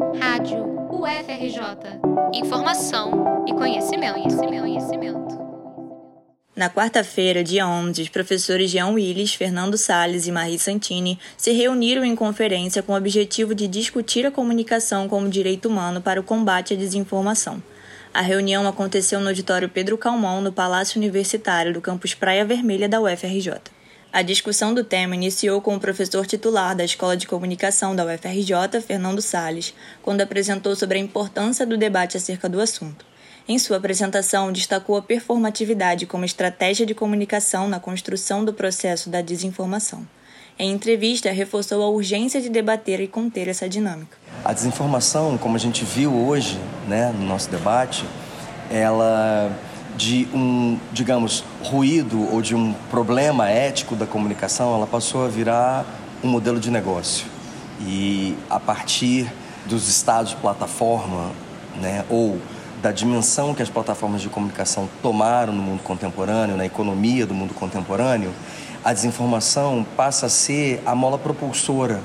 Rádio UFRJ. Informação e conhecimento, conhecimento, conhecimento. Na quarta-feira, dia 11, os professores Jean Willis, Fernando Sales e Marie Santini se reuniram em conferência com o objetivo de discutir a comunicação como direito humano para o combate à desinformação. A reunião aconteceu no auditório Pedro Calmon, no Palácio Universitário do campus Praia Vermelha da UFRJ. A discussão do tema iniciou com o professor titular da Escola de Comunicação da UFRJ, Fernando Sales, quando apresentou sobre a importância do debate acerca do assunto. Em sua apresentação, destacou a performatividade como estratégia de comunicação na construção do processo da desinformação. Em entrevista, reforçou a urgência de debater e conter essa dinâmica. A desinformação, como a gente viu hoje né, no nosso debate, ela de um, digamos, ruído ou de um problema ético da comunicação, ela passou a virar um modelo de negócio. E a partir dos estados plataforma, né, ou da dimensão que as plataformas de comunicação tomaram no mundo contemporâneo, na economia do mundo contemporâneo, a desinformação passa a ser a mola propulsora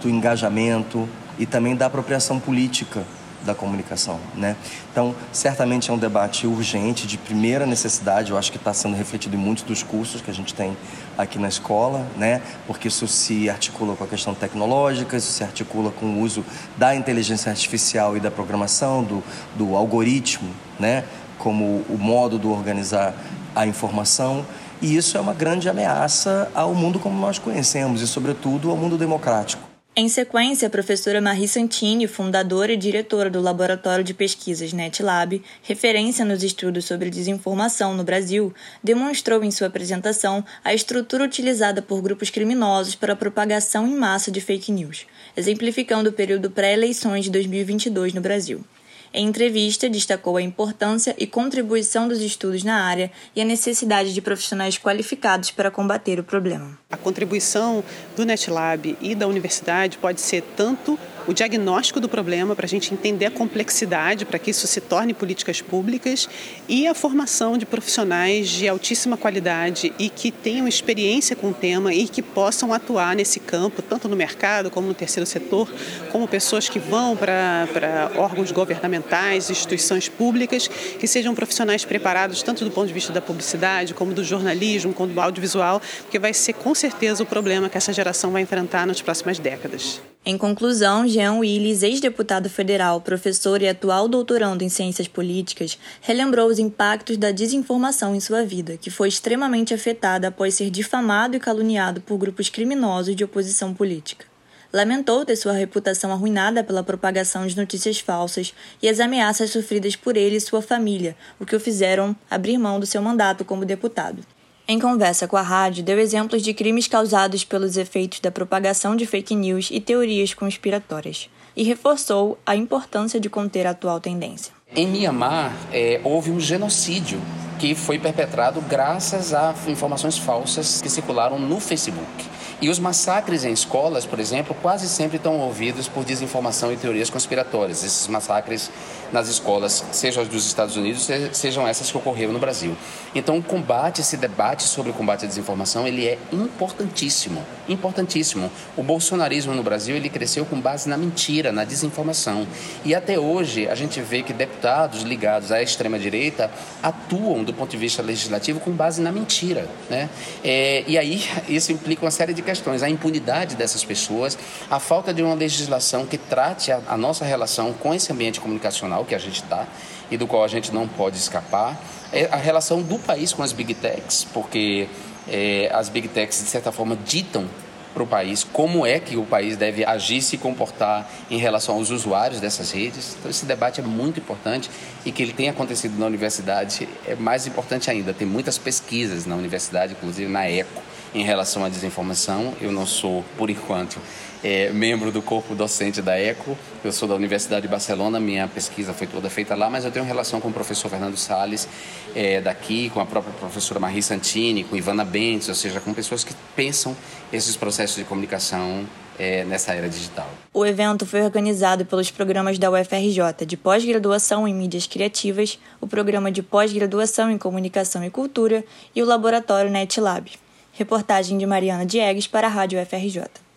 do engajamento e também da apropriação política da comunicação, né? Então, certamente é um debate urgente, de primeira necessidade, eu acho que está sendo refletido em muitos dos cursos que a gente tem aqui na escola, né? Porque isso se articula com a questão tecnológica, isso se articula com o uso da inteligência artificial e da programação, do, do algoritmo, né? Como o modo de organizar a informação. E isso é uma grande ameaça ao mundo como nós conhecemos e, sobretudo, ao mundo democrático. Em sequência, a professora Marie Santini, fundadora e diretora do Laboratório de Pesquisas NetLab, referência nos estudos sobre desinformação no Brasil, demonstrou em sua apresentação a estrutura utilizada por grupos criminosos para a propagação em massa de fake news, exemplificando o período pré-eleições de 2022 no Brasil. Em entrevista, destacou a importância e contribuição dos estudos na área e a necessidade de profissionais qualificados para combater o problema. A contribuição do NetLab e da universidade pode ser tanto o diagnóstico do problema para a gente entender a complexidade, para que isso se torne políticas públicas e a formação de profissionais de altíssima qualidade e que tenham experiência com o tema e que possam atuar nesse campo, tanto no mercado como no terceiro setor, como pessoas que vão para, órgãos governamentais, instituições públicas, que sejam profissionais preparados tanto do ponto de vista da publicidade, como do jornalismo, como do audiovisual, porque vai ser com certeza o problema que essa geração vai enfrentar nas próximas décadas. Em conclusão, Jean Willis, ex-deputado federal, professor e atual doutorando em ciências políticas, relembrou os impactos da desinformação em sua vida, que foi extremamente afetada após ser difamado e caluniado por grupos criminosos de oposição política. Lamentou ter sua reputação arruinada pela propagação de notícias falsas e as ameaças sofridas por ele e sua família, o que o fizeram abrir mão do seu mandato como deputado. Em conversa com a rádio, deu exemplos de crimes causados pelos efeitos da propagação de fake news e teorias conspiratórias, e reforçou a importância de conter a atual tendência. Em Mianmar, é, houve um genocídio que foi perpetrado graças a informações falsas que circularam no Facebook. E os massacres em escolas, por exemplo, quase sempre estão envolvidos por desinformação e teorias conspiratórias. Esses massacres nas escolas, sejam dos Estados Unidos, sejam essas que ocorreram no Brasil. Então, o combate, esse debate sobre o combate à desinformação, ele é importantíssimo, importantíssimo. O bolsonarismo no Brasil, ele cresceu com base na mentira, na desinformação. E até hoje, a gente vê que deputados ligados à extrema-direita atuam, do ponto de vista legislativo, com base na mentira. Né? É, e aí, isso implica uma série de questões. A impunidade dessas pessoas, a falta de uma legislação que trate a, a nossa relação com esse ambiente comunicacional que a gente está e do qual a gente não pode escapar. É a relação do país com as big techs, porque é, as big techs, de certa forma, ditam para o país como é que o país deve agir, se comportar em relação aos usuários dessas redes. Então, esse debate é muito importante e que ele tenha acontecido na universidade é mais importante ainda. Tem muitas pesquisas na universidade, inclusive na ECO, em relação à desinformação. Eu não sou, por enquanto, é, membro do corpo docente da ECO. Eu sou da Universidade de Barcelona, minha pesquisa foi toda feita lá, mas eu tenho relação com o professor Fernando Sales é, daqui, com a própria professora Marie Santini, com Ivana Bentes, ou seja, com pessoas que pensam esses processos de comunicação é, nessa era digital. O evento foi organizado pelos programas da UFRJ de pós-graduação em mídias criativas, o programa de pós-graduação em comunicação e cultura e o laboratório NetLab. Reportagem de Mariana Diegues para a Rádio UFRJ.